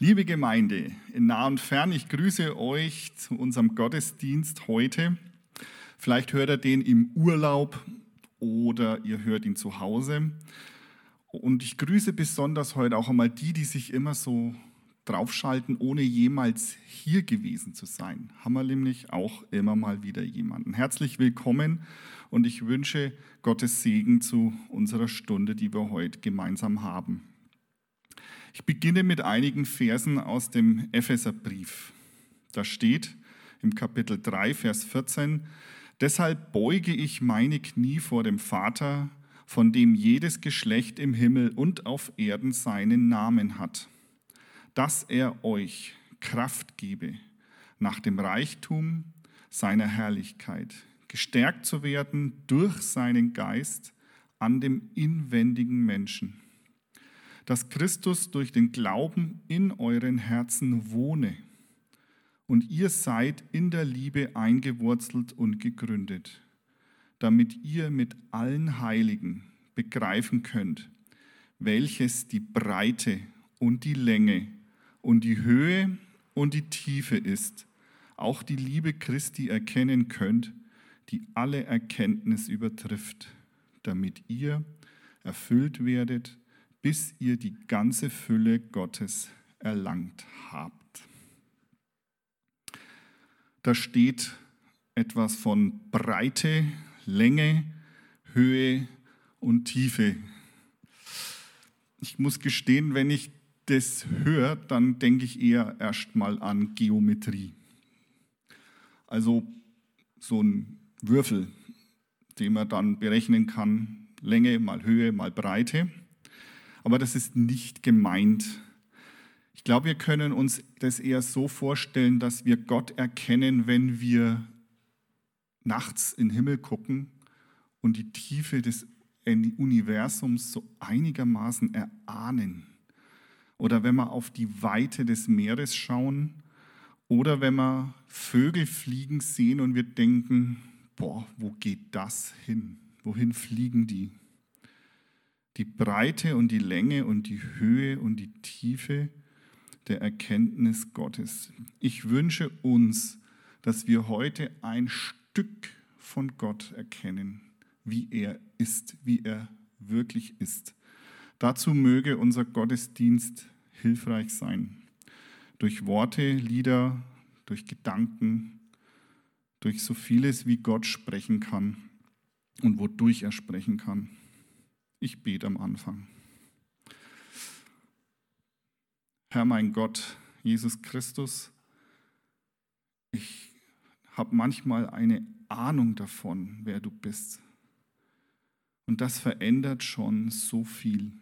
Liebe Gemeinde in nah und fern, ich grüße euch zu unserem Gottesdienst heute. Vielleicht hört ihr den im Urlaub oder ihr hört ihn zu Hause. Und ich grüße besonders heute auch einmal die, die sich immer so draufschalten, ohne jemals hier gewesen zu sein. Haben wir nämlich auch immer mal wieder jemanden. Herzlich willkommen und ich wünsche Gottes Segen zu unserer Stunde, die wir heute gemeinsam haben. Ich beginne mit einigen Versen aus dem Epheserbrief. Da steht im Kapitel 3, Vers 14, Deshalb beuge ich meine Knie vor dem Vater, von dem jedes Geschlecht im Himmel und auf Erden seinen Namen hat, dass er euch Kraft gebe, nach dem Reichtum seiner Herrlichkeit, gestärkt zu werden durch seinen Geist an dem inwendigen Menschen dass Christus durch den Glauben in euren Herzen wohne und ihr seid in der Liebe eingewurzelt und gegründet, damit ihr mit allen Heiligen begreifen könnt, welches die Breite und die Länge und die Höhe und die Tiefe ist, auch die Liebe Christi erkennen könnt, die alle Erkenntnis übertrifft, damit ihr erfüllt werdet bis ihr die ganze Fülle Gottes erlangt habt. Da steht etwas von Breite, Länge, Höhe und Tiefe. Ich muss gestehen, wenn ich das höre, dann denke ich eher erstmal an Geometrie. Also so ein Würfel, den man dann berechnen kann, Länge mal Höhe mal Breite aber das ist nicht gemeint. Ich glaube, wir können uns das eher so vorstellen, dass wir Gott erkennen, wenn wir nachts in den Himmel gucken und die Tiefe des Universums so einigermaßen erahnen. Oder wenn wir auf die Weite des Meeres schauen oder wenn wir Vögel fliegen sehen und wir denken, boah, wo geht das hin? Wohin fliegen die? Die Breite und die Länge und die Höhe und die Tiefe der Erkenntnis Gottes. Ich wünsche uns, dass wir heute ein Stück von Gott erkennen, wie er ist, wie er wirklich ist. Dazu möge unser Gottesdienst hilfreich sein. Durch Worte, Lieder, durch Gedanken, durch so vieles, wie Gott sprechen kann und wodurch er sprechen kann. Ich bete am Anfang. Herr mein Gott, Jesus Christus, ich habe manchmal eine Ahnung davon, wer du bist. Und das verändert schon so viel.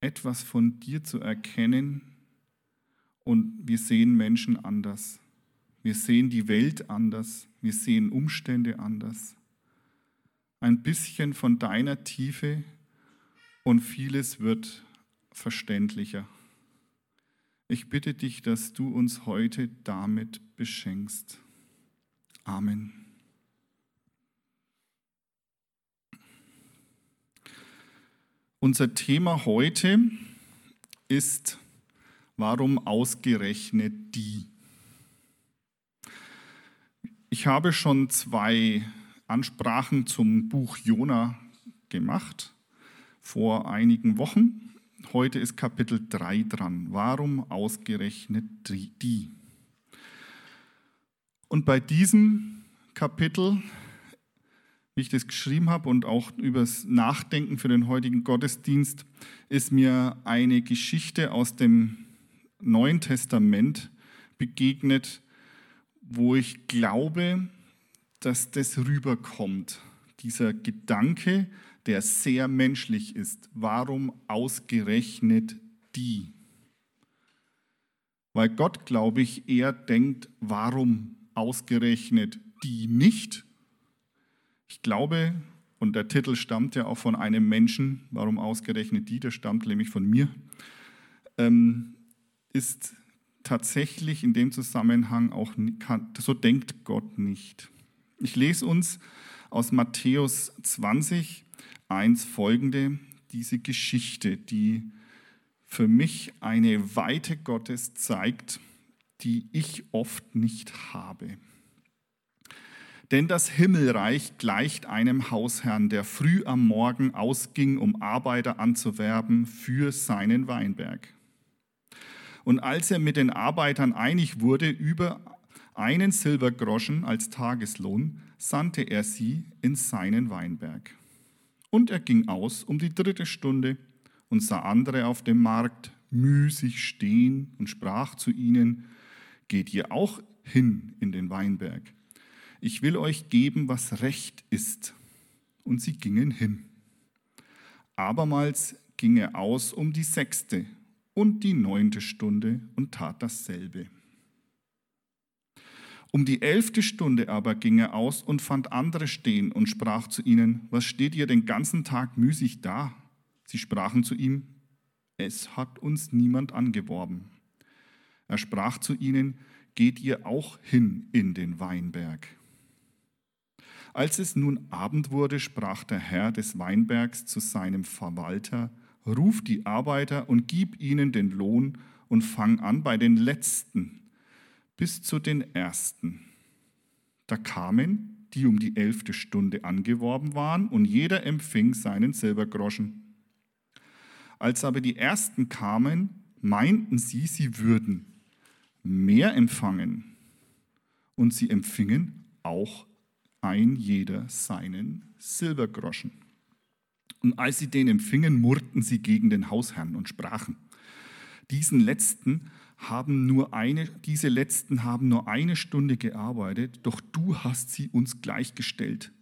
Etwas von dir zu erkennen und wir sehen Menschen anders. Wir sehen die Welt anders. Wir sehen Umstände anders ein bisschen von deiner Tiefe und vieles wird verständlicher. Ich bitte dich, dass du uns heute damit beschenkst. Amen. Unser Thema heute ist, warum ausgerechnet die? Ich habe schon zwei Ansprachen zum Buch Jona gemacht vor einigen Wochen. Heute ist Kapitel 3 dran. Warum ausgerechnet die? Und bei diesem Kapitel, wie ich das geschrieben habe und auch übers Nachdenken für den heutigen Gottesdienst, ist mir eine Geschichte aus dem Neuen Testament begegnet, wo ich glaube, dass das rüberkommt. Dieser Gedanke, der sehr menschlich ist. Warum ausgerechnet die? Weil Gott, glaube ich, eher denkt, warum ausgerechnet die nicht? Ich glaube, und der Titel stammt ja auch von einem Menschen, warum ausgerechnet die, der stammt nämlich von mir, ähm, ist tatsächlich in dem Zusammenhang auch, so denkt Gott nicht. Ich lese uns aus Matthäus 20, 1 folgende, diese Geschichte, die für mich eine Weite Gottes zeigt, die ich oft nicht habe. Denn das Himmelreich gleicht einem Hausherrn, der früh am Morgen ausging, um Arbeiter anzuwerben für seinen Weinberg. Und als er mit den Arbeitern einig wurde über einen Silbergroschen als Tageslohn, sandte er sie in seinen Weinberg. Und er ging aus um die dritte Stunde und sah andere auf dem Markt müßig stehen und sprach zu ihnen, geht ihr auch hin in den Weinberg ich will euch geben, was recht ist. Und sie gingen hin. Abermals ging er aus um die sechste und die neunte Stunde und tat dasselbe. Um die elfte Stunde aber ging er aus und fand andere stehen und sprach zu ihnen, was steht ihr den ganzen Tag müßig da? Sie sprachen zu ihm, es hat uns niemand angeworben. Er sprach zu ihnen, geht ihr auch hin in den Weinberg. Als es nun Abend wurde, sprach der Herr des Weinbergs zu seinem Verwalter, ruf die Arbeiter und gib ihnen den Lohn und fang an bei den Letzten bis zu den Ersten. Da kamen, die um die elfte Stunde angeworben waren, und jeder empfing seinen Silbergroschen. Als aber die Ersten kamen, meinten sie, sie würden mehr empfangen, und sie empfingen auch ein jeder seinen Silbergroschen. Und als sie den empfingen, murrten sie gegen den Hausherrn und sprachen, diesen letzten haben nur eine, diese letzten haben nur eine Stunde gearbeitet, doch du hast sie uns gleichgestellt,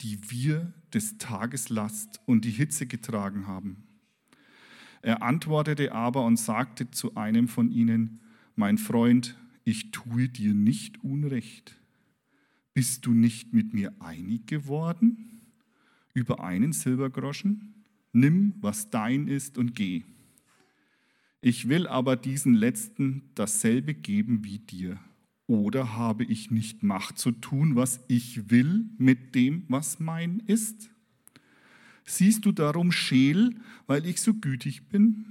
die wir des Tages Last und die Hitze getragen haben. Er antwortete aber und sagte zu einem von ihnen, mein Freund, ich tue dir nicht Unrecht. Bist du nicht mit mir einig geworden über einen Silbergroschen? Nimm, was dein ist und geh. Ich will aber diesen letzten dasselbe geben wie dir. Oder habe ich nicht Macht zu tun, was ich will mit dem, was mein ist? Siehst du darum scheel, weil ich so gütig bin?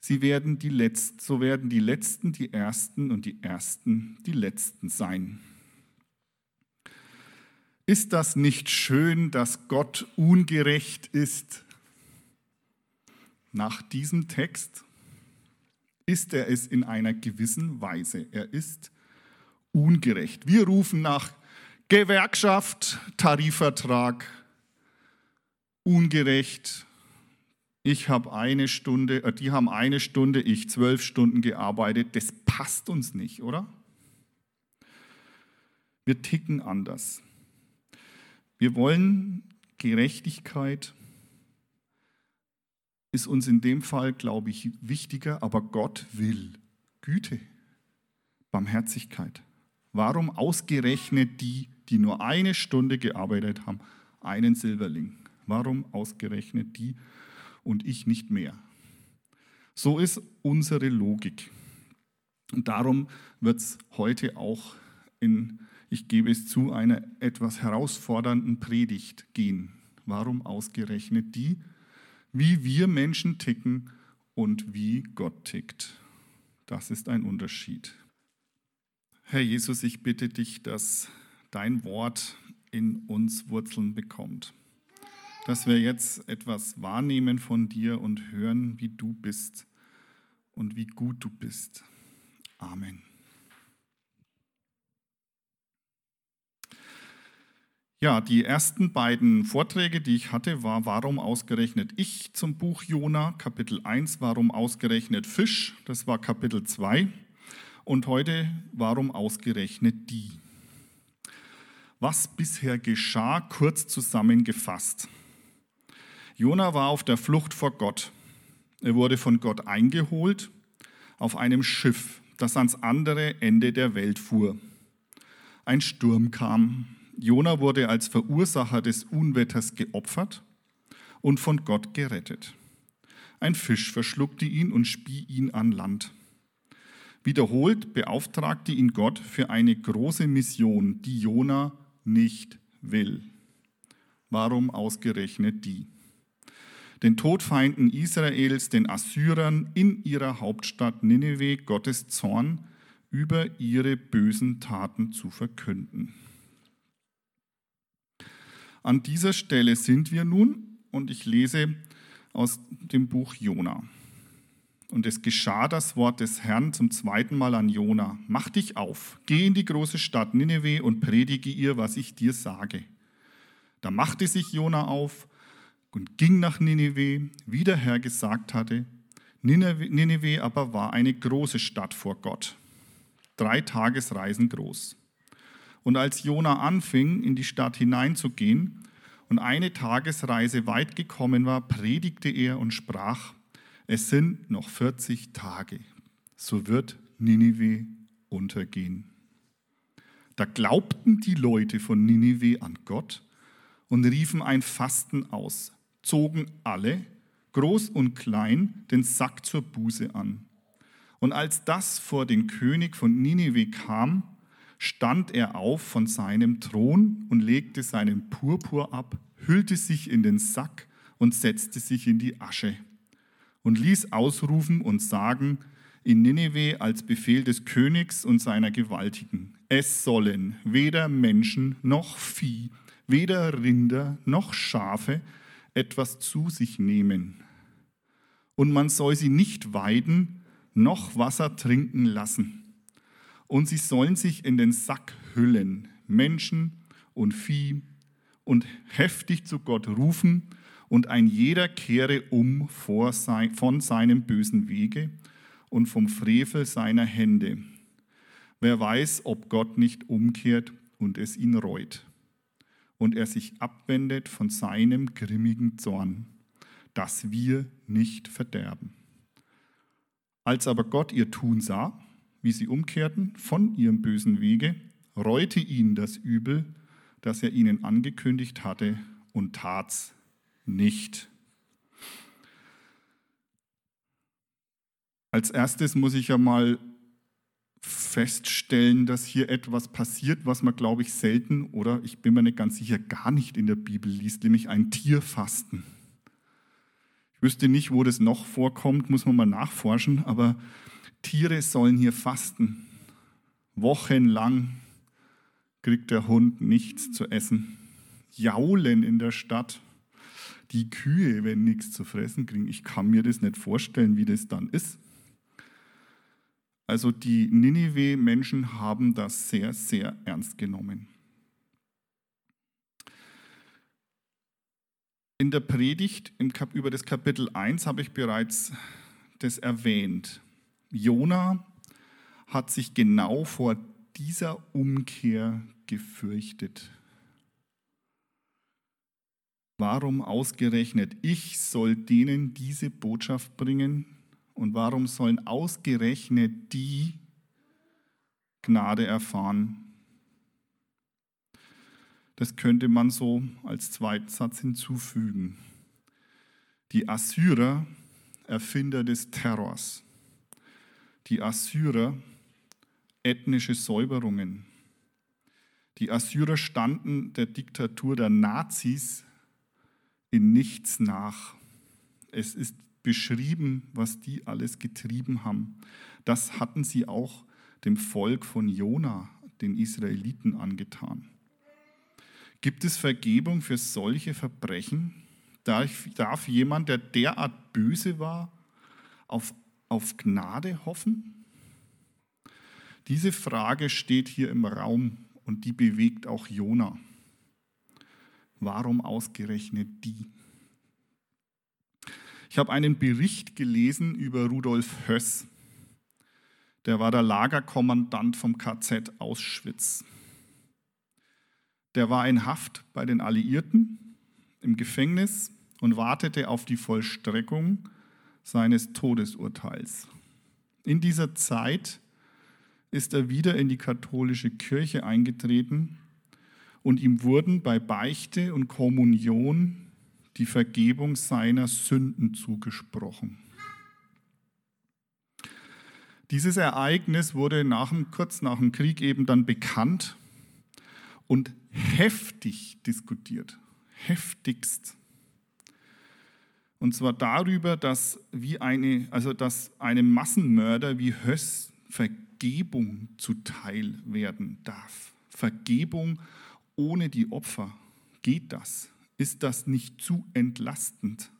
Sie werden die Letzten, so werden die Letzten die Ersten und die Ersten die Letzten sein. Ist das nicht schön, dass Gott ungerecht ist? Nach diesem Text ist er es in einer gewissen Weise. Er ist ungerecht. Wir rufen nach Gewerkschaft, Tarifvertrag, ungerecht. Ich habe eine Stunde, äh, die haben eine Stunde, ich zwölf Stunden gearbeitet. Das passt uns nicht, oder? Wir ticken anders. Wir wollen Gerechtigkeit, ist uns in dem Fall, glaube ich, wichtiger, aber Gott will Güte, Barmherzigkeit. Warum ausgerechnet die, die nur eine Stunde gearbeitet haben, einen Silberling? Warum ausgerechnet die und ich nicht mehr? So ist unsere Logik. Und darum wird es heute auch in ich gebe es zu, einer etwas herausfordernden Predigt gehen. Warum ausgerechnet die? Wie wir Menschen ticken und wie Gott tickt. Das ist ein Unterschied. Herr Jesus, ich bitte dich, dass dein Wort in uns Wurzeln bekommt. Dass wir jetzt etwas wahrnehmen von dir und hören, wie du bist und wie gut du bist. Amen. Ja, die ersten beiden Vorträge, die ich hatte, war Warum ausgerechnet ich zum Buch Jona, Kapitel 1, Warum ausgerechnet Fisch, das war Kapitel 2. Und heute Warum ausgerechnet die. Was bisher geschah, kurz zusammengefasst. Jona war auf der Flucht vor Gott. Er wurde von Gott eingeholt auf einem Schiff, das ans andere Ende der Welt fuhr. Ein Sturm kam, Jona wurde als Verursacher des Unwetters geopfert und von Gott gerettet. Ein Fisch verschluckte ihn und spie ihn an Land. Wiederholt beauftragte ihn Gott für eine große Mission, die Jona nicht will. Warum ausgerechnet die? den Todfeinden Israels, den Assyrern in ihrer Hauptstadt Nineveh Gottes Zorn über ihre bösen Taten zu verkünden. An dieser Stelle sind wir nun und ich lese aus dem Buch Jona. Und es geschah das Wort des Herrn zum zweiten Mal an Jona. Mach dich auf, geh in die große Stadt Nineveh und predige ihr, was ich dir sage. Da machte sich Jona auf und ging nach Nineveh, wie der Herr gesagt hatte. Nineveh aber war eine große Stadt vor Gott, drei Tagesreisen groß. Und als Jona anfing, in die Stadt hineinzugehen und eine Tagesreise weit gekommen war, predigte er und sprach, es sind noch 40 Tage, so wird Ninive untergehen. Da glaubten die Leute von Ninive an Gott und riefen ein Fasten aus, zogen alle, groß und klein, den Sack zur Buße an. Und als das vor den König von Ninive kam, stand er auf von seinem Thron und legte seinen Purpur ab, hüllte sich in den Sack und setzte sich in die Asche und ließ ausrufen und sagen in Nineveh als Befehl des Königs und seiner Gewaltigen, es sollen weder Menschen noch Vieh, weder Rinder noch Schafe etwas zu sich nehmen. Und man soll sie nicht weiden, noch Wasser trinken lassen und sie sollen sich in den Sack hüllen, Menschen und Vieh, und heftig zu Gott rufen, und ein jeder kehre um von seinem bösen Wege und vom Frevel seiner Hände. Wer weiß, ob Gott nicht umkehrt und es ihn reut und er sich abwendet von seinem grimmigen Zorn, dass wir nicht verderben. Als aber Gott ihr Tun sah, wie sie umkehrten von ihrem bösen Wege, reute ihnen das Übel, das er ihnen angekündigt hatte, und tat's nicht. Als erstes muss ich ja mal feststellen, dass hier etwas passiert, was man, glaube ich, selten oder ich bin mir nicht ganz sicher, gar nicht in der Bibel liest, nämlich ein Tierfasten. Ich wüsste nicht, wo das noch vorkommt, muss man mal nachforschen, aber Tiere sollen hier fasten. Wochenlang kriegt der Hund nichts zu essen. Jaulen in der Stadt. Die Kühe, wenn nichts zu fressen kriegen. Ich kann mir das nicht vorstellen, wie das dann ist. Also die Ninive-Menschen haben das sehr, sehr ernst genommen. In der Predigt über das Kapitel 1 habe ich bereits das erwähnt. Jona hat sich genau vor dieser Umkehr gefürchtet. Warum ausgerechnet ich soll denen diese Botschaft bringen und warum sollen ausgerechnet die Gnade erfahren? Das könnte man so als Zweitsatz hinzufügen. Die Assyrer, Erfinder des Terrors, die Assyrer ethnische Säuberungen. Die Assyrer standen der Diktatur der Nazis in nichts nach. Es ist beschrieben, was die alles getrieben haben. Das hatten sie auch dem Volk von Jona, den Israeliten, angetan. Gibt es Vergebung für solche Verbrechen? Darf, darf jemand, der derart böse war, auf auf Gnade hoffen? Diese Frage steht hier im Raum und die bewegt auch Jona. Warum ausgerechnet die? Ich habe einen Bericht gelesen über Rudolf Höss. Der war der Lagerkommandant vom KZ Auschwitz. Der war in Haft bei den Alliierten im Gefängnis und wartete auf die Vollstreckung seines Todesurteils. In dieser Zeit ist er wieder in die katholische Kirche eingetreten und ihm wurden bei Beichte und Kommunion die Vergebung seiner Sünden zugesprochen. Dieses Ereignis wurde nach dem, kurz nach dem Krieg eben dann bekannt und heftig diskutiert, heftigst. Und zwar darüber, dass, wie eine, also dass einem Massenmörder wie Höss Vergebung zuteil werden darf. Vergebung ohne die Opfer. Geht das? Ist das nicht zu entlastend?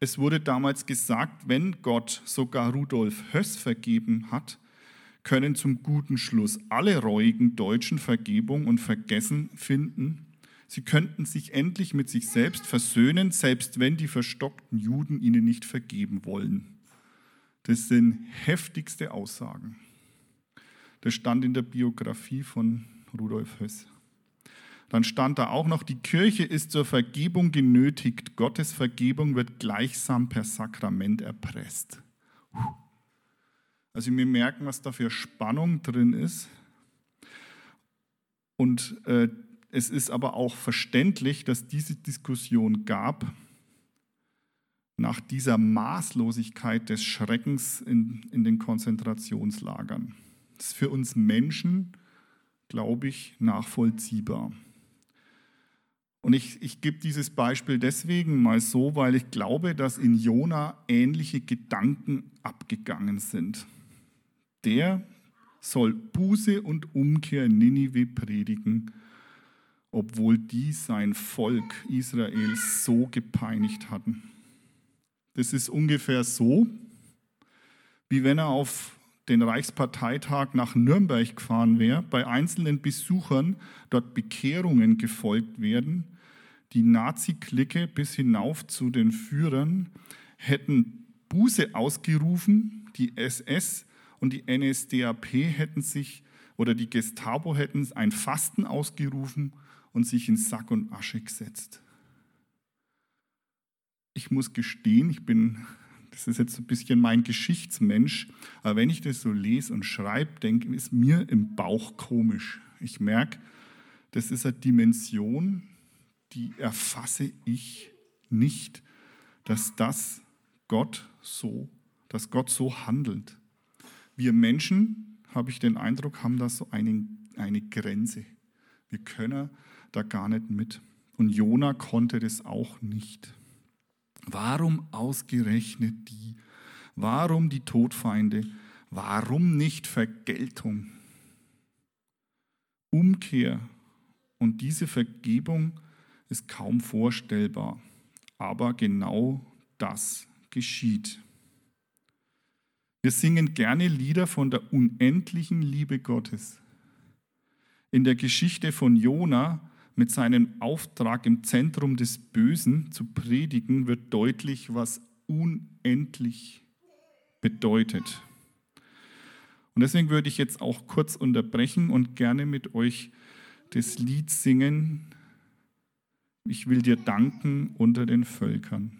Es wurde damals gesagt, wenn Gott sogar Rudolf Höss vergeben hat, können zum guten Schluss alle reuigen Deutschen Vergebung und Vergessen finden. Sie könnten sich endlich mit sich selbst versöhnen, selbst wenn die verstockten Juden ihnen nicht vergeben wollen. Das sind heftigste Aussagen. Das stand in der Biografie von Rudolf Höss. Dann stand da auch noch, die Kirche ist zur Vergebung genötigt. Gottes Vergebung wird gleichsam per Sakrament erpresst. Also wir merken, was da für Spannung drin ist. Und äh, es ist aber auch verständlich, dass diese Diskussion gab nach dieser Maßlosigkeit des Schreckens in, in den Konzentrationslagern. Das ist für uns Menschen, glaube ich, nachvollziehbar. Und ich, ich gebe dieses Beispiel deswegen mal so, weil ich glaube, dass in Jona ähnliche Gedanken abgegangen sind. Der soll Buße und Umkehr in Ninive predigen, obwohl die sein Volk Israel so gepeinigt hatten. Das ist ungefähr so, wie wenn er auf den Reichsparteitag nach Nürnberg gefahren wäre, bei einzelnen Besuchern dort Bekehrungen gefolgt werden die Nazi-Clique bis hinauf zu den Führern hätten Buße ausgerufen, die SS und die NSDAP hätten sich oder die Gestapo hätten ein Fasten ausgerufen und sich in Sack und Asche gesetzt. Ich muss gestehen, ich bin, das ist jetzt ein bisschen mein Geschichtsmensch, aber wenn ich das so lese und schreibe, denke ist mir im Bauch komisch. Ich merke, das ist eine Dimension, die erfasse ich nicht, dass das Gott so, dass Gott so handelt. Wir Menschen, habe ich den Eindruck, haben da so eine, eine Grenze. Wir können da gar nicht mit. Und Jona konnte das auch nicht. Warum ausgerechnet die? Warum die Todfeinde? Warum nicht Vergeltung? Umkehr und diese Vergebung ist kaum vorstellbar. Aber genau das geschieht. Wir singen gerne Lieder von der unendlichen Liebe Gottes. In der Geschichte von Jona mit seinem Auftrag im Zentrum des Bösen zu predigen, wird deutlich, was unendlich bedeutet. Und deswegen würde ich jetzt auch kurz unterbrechen und gerne mit euch das Lied singen, ich will dir danken unter den Völkern.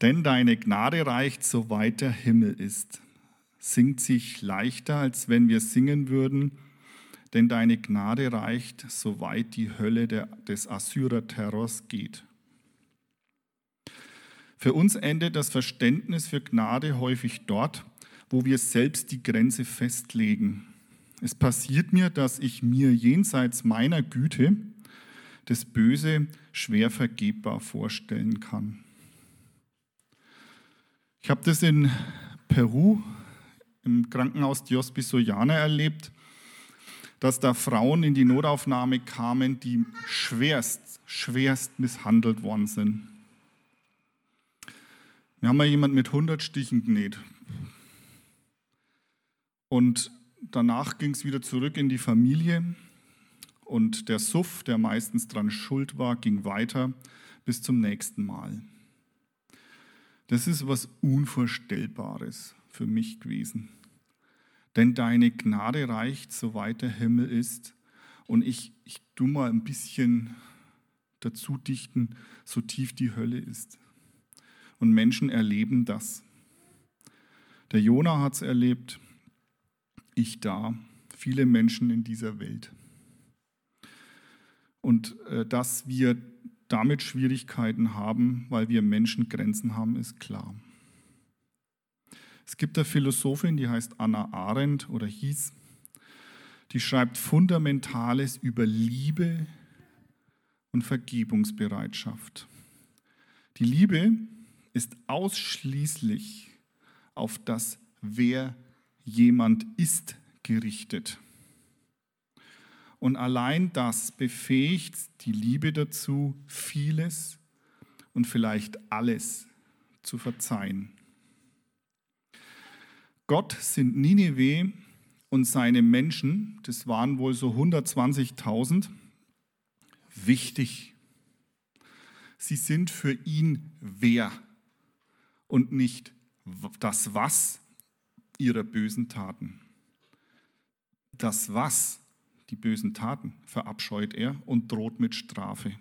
Denn deine Gnade reicht, soweit der Himmel ist. Singt sich leichter, als wenn wir singen würden, denn deine Gnade reicht, soweit die Hölle der, des Assyrer-Terrors geht. Für uns endet das Verständnis für Gnade häufig dort, wo wir selbst die Grenze festlegen es passiert mir, dass ich mir jenseits meiner Güte das Böse schwer vergebbar vorstellen kann. Ich habe das in Peru im Krankenhaus Dios Pisoyana erlebt, dass da Frauen in die Notaufnahme kamen, die schwerst, schwerst misshandelt worden sind. Wir haben mal jemand mit 100 Stichen genäht. Und danach ging es wieder zurück in die Familie und der Suff, der meistens dran schuld war, ging weiter bis zum nächsten Mal. Das ist was Unvorstellbares für mich gewesen. Denn deine Gnade reicht, soweit der Himmel ist. Und ich, ich tu mal ein bisschen dazu dichten, so tief die Hölle ist. Und Menschen erleben das. Der Jona hat es erlebt, ich da, viele Menschen in dieser Welt. Und äh, dass wir damit Schwierigkeiten haben, weil wir Menschen Grenzen haben, ist klar. Es gibt eine Philosophin, die heißt Anna Arendt oder hieß, die schreibt Fundamentales über Liebe und Vergebungsbereitschaft. Die Liebe ist ausschließlich auf das, wer jemand ist, gerichtet. Und allein das befähigt die Liebe dazu, vieles und vielleicht alles zu verzeihen. Gott sind Ninive und seine Menschen, das waren wohl so 120.000, wichtig. Sie sind für ihn wer und nicht das Was ihrer bösen Taten. Das Was, die bösen Taten, verabscheut er und droht mit Strafe.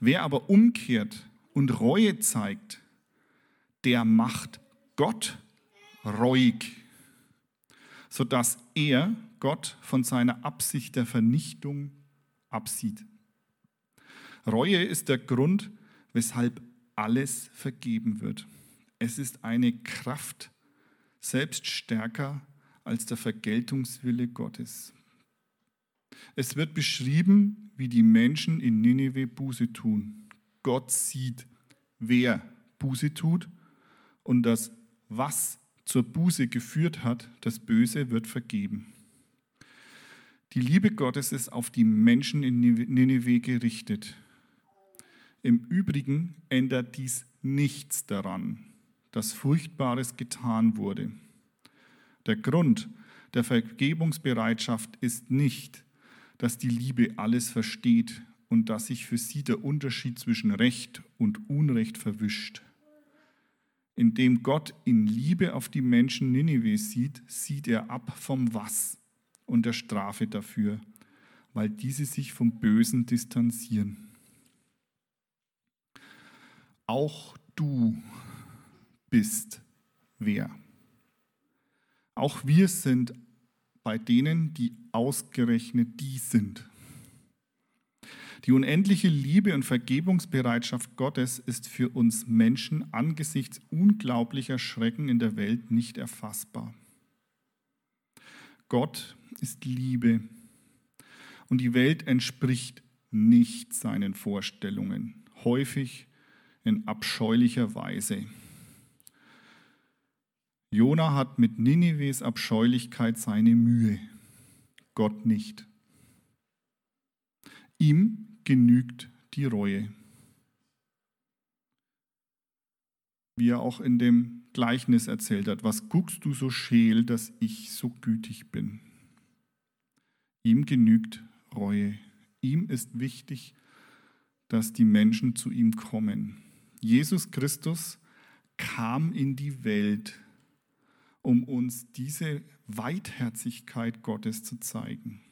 Wer aber umkehrt und Reue zeigt, der macht Gott reuig, sodass er Gott von seiner Absicht der Vernichtung absieht. Reue ist der Grund, weshalb alles vergeben wird. Es ist eine Kraft, selbst stärker als der Vergeltungswille Gottes. Es wird beschrieben, wie die Menschen in Nineveh Buße tun. Gott sieht, wer Buße tut und das, was zur Buße geführt hat, das Böse wird vergeben. Die Liebe Gottes ist auf die Menschen in Nineveh gerichtet. Im Übrigen ändert dies nichts daran, dass Furchtbares getan wurde. Der Grund der Vergebungsbereitschaft ist nicht, dass die Liebe alles versteht und dass sich für sie der Unterschied zwischen Recht und Unrecht verwischt. Indem Gott in Liebe auf die Menschen Ninive sieht, sieht er ab vom Was und der Strafe dafür, weil diese sich vom Bösen distanzieren. Auch du bist wer. Auch wir sind bei denen, die ausgerechnet die sind. Die unendliche Liebe und Vergebungsbereitschaft Gottes ist für uns Menschen angesichts unglaublicher Schrecken in der Welt nicht erfassbar. Gott ist Liebe und die Welt entspricht nicht seinen Vorstellungen, häufig in abscheulicher Weise. Jona hat mit Ninives Abscheulichkeit seine Mühe, Gott nicht. Ihm genügt die Reue. Wie er auch in dem Gleichnis erzählt hat, was guckst du so scheel, dass ich so gütig bin? Ihm genügt Reue. Ihm ist wichtig, dass die Menschen zu ihm kommen. Jesus Christus kam in die Welt, um uns diese Weitherzigkeit Gottes zu zeigen.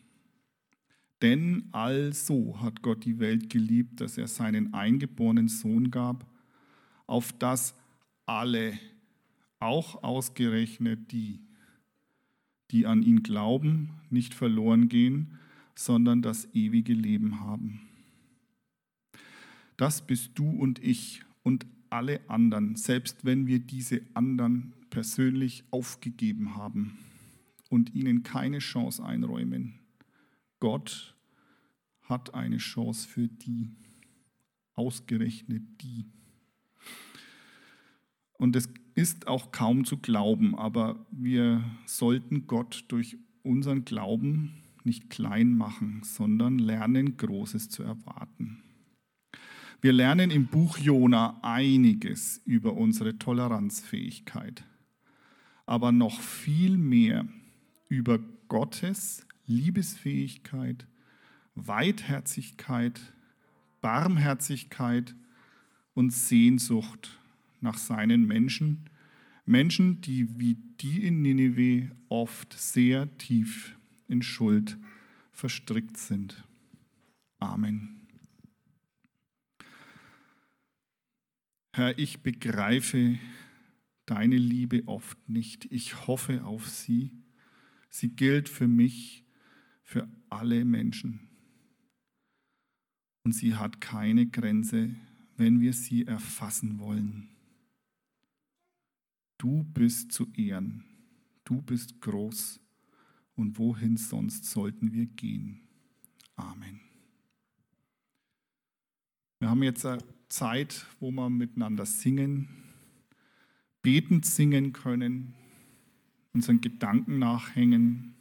Denn also hat Gott die Welt geliebt, dass er seinen eingeborenen Sohn gab, auf das alle, auch ausgerechnet die, die an ihn glauben, nicht verloren gehen, sondern das ewige Leben haben. Das bist du und ich und alle anderen, selbst wenn wir diese anderen persönlich aufgegeben haben und ihnen keine Chance einräumen. Gott hat eine Chance für die, ausgerechnet die. Und es ist auch kaum zu glauben, aber wir sollten Gott durch unseren Glauben nicht klein machen, sondern lernen, Großes zu erwarten. Wir lernen im Buch Jona einiges über unsere Toleranzfähigkeit, aber noch viel mehr über Gottes Liebesfähigkeit, Weitherzigkeit, Barmherzigkeit und Sehnsucht nach seinen Menschen, Menschen, die wie die in Nineveh oft sehr tief in Schuld verstrickt sind. Amen. Herr, ich begreife deine Liebe oft nicht. Ich hoffe auf sie. Sie gilt für mich, für alle Menschen. Und sie hat keine Grenze, wenn wir sie erfassen wollen. Du bist zu ehren, du bist groß und wohin sonst sollten wir gehen? Amen. Wir haben jetzt eine Zeit, wo wir miteinander singen, betend singen können, unseren Gedanken nachhängen,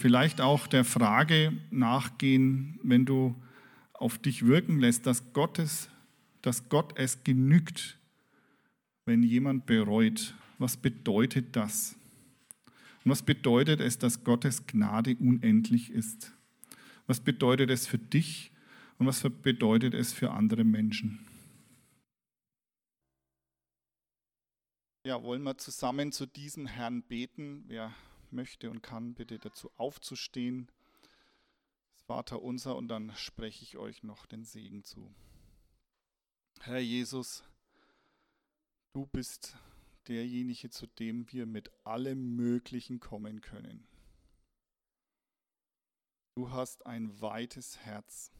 vielleicht auch der Frage nachgehen, wenn du auf dich wirken lässt, dass, Gottes, dass Gott es genügt, wenn jemand bereut. Was bedeutet das? Und was bedeutet es, dass Gottes Gnade unendlich ist? Was bedeutet es für dich und was bedeutet es für andere Menschen? Ja, wollen wir zusammen zu diesem Herrn beten? Wer möchte und kann, bitte dazu aufzustehen. Das Vater unser und dann spreche ich euch noch den Segen zu. Herr Jesus, du bist derjenige, zu dem wir mit allem Möglichen kommen können. Du hast ein weites Herz.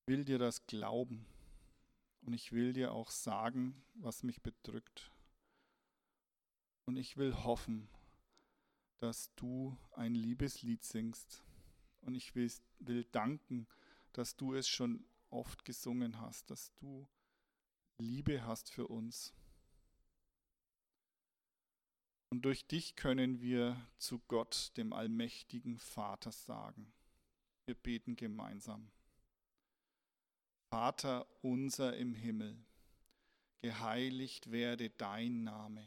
Ich will dir das glauben und ich will dir auch sagen, was mich bedrückt. Und ich will hoffen, dass du ein Liebeslied singst. Und ich will, will danken, dass du es schon oft gesungen hast, dass du Liebe hast für uns. Und durch dich können wir zu Gott, dem allmächtigen Vater, sagen. Wir beten gemeinsam. Vater unser im Himmel, geheiligt werde dein Name,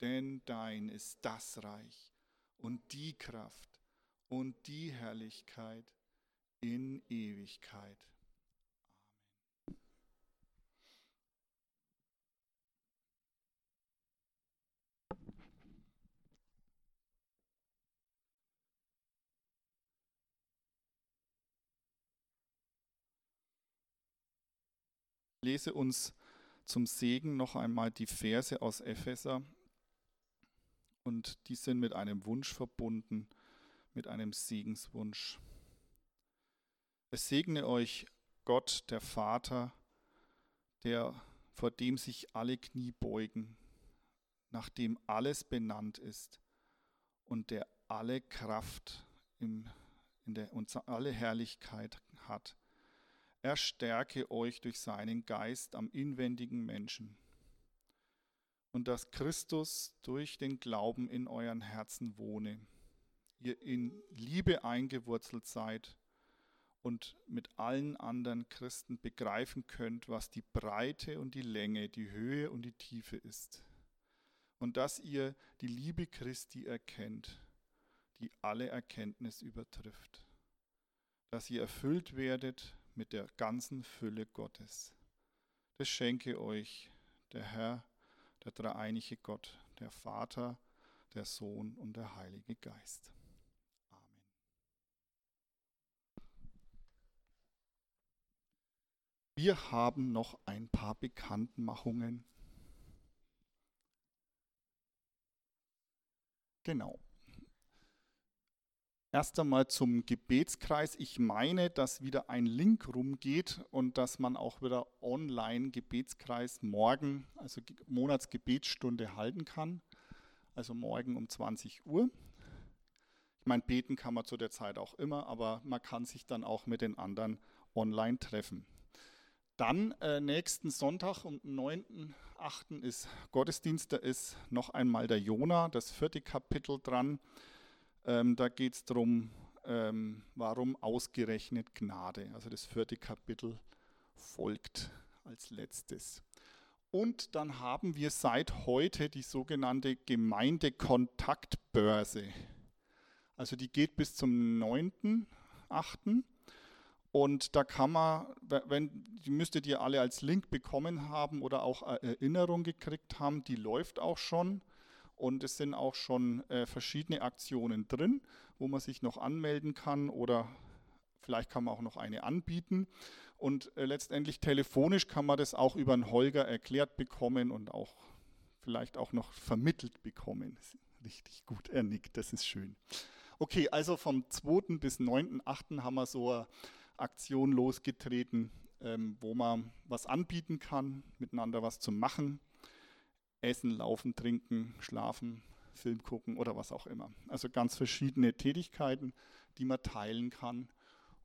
Denn dein ist das Reich und die Kraft und die Herrlichkeit in Ewigkeit. lese uns zum Segen noch einmal die Verse aus Epheser. Und die sind mit einem Wunsch verbunden, mit einem Segenswunsch. Es segne euch Gott, der Vater, der vor dem sich alle Knie beugen, nach dem alles benannt ist und der alle Kraft im, in der, und alle Herrlichkeit hat er stärke euch durch seinen Geist am inwendigen Menschen. Und dass Christus durch den Glauben in euren Herzen wohne, ihr in Liebe eingewurzelt seid und mit allen anderen Christen begreifen könnt, was die Breite und die Länge, die Höhe und die Tiefe ist. Und dass ihr die Liebe Christi erkennt, die alle Erkenntnis übertrifft. Dass ihr erfüllt werdet mit der ganzen Fülle Gottes. Das schenke euch der Herr, der dreieinige Gott, der Vater, der Sohn und der Heilige Geist. Amen. Wir haben noch ein paar Bekanntmachungen. Genau. Erst einmal zum Gebetskreis. Ich meine, dass wieder ein Link rumgeht und dass man auch wieder online Gebetskreis morgen, also Monatsgebetsstunde halten kann. Also morgen um 20 Uhr. Ich meine, beten kann man zu der Zeit auch immer, aber man kann sich dann auch mit den anderen online treffen. Dann äh, nächsten Sonntag um 9.8. ist Gottesdienst, da ist noch einmal der Jona, das vierte Kapitel dran. Ähm, da geht es darum, ähm, warum ausgerechnet Gnade. Also das vierte Kapitel folgt als letztes. Und dann haben wir seit heute die sogenannte Gemeindekontaktbörse. Also die geht bis zum 9.8. Und da kann man, wenn, die müsstet ihr alle als Link bekommen haben oder auch Erinnerung gekriegt haben, die läuft auch schon. Und es sind auch schon äh, verschiedene Aktionen drin, wo man sich noch anmelden kann oder vielleicht kann man auch noch eine anbieten. Und äh, letztendlich telefonisch kann man das auch über einen Holger erklärt bekommen und auch vielleicht auch noch vermittelt bekommen. Richtig gut, er nickt, das ist schön. Okay, also vom 2. bis 9.8. haben wir so eine Aktion losgetreten, ähm, wo man was anbieten kann, miteinander was zu machen. Essen, laufen, trinken, schlafen, Film gucken oder was auch immer. Also ganz verschiedene Tätigkeiten, die man teilen kann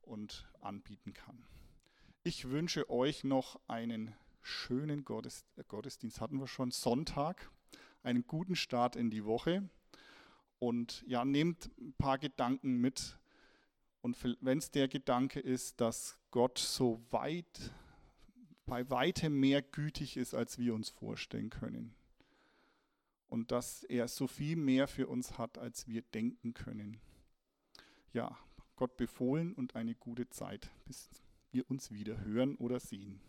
und anbieten kann. Ich wünsche euch noch einen schönen Gottes, äh, Gottesdienst, hatten wir schon, Sonntag, einen guten Start in die Woche und ja, nehmt ein paar Gedanken mit. Und wenn es der Gedanke ist, dass Gott so weit, bei weitem mehr gütig ist, als wir uns vorstellen können, und dass er so viel mehr für uns hat, als wir denken können. Ja, Gott befohlen und eine gute Zeit, bis wir uns wieder hören oder sehen.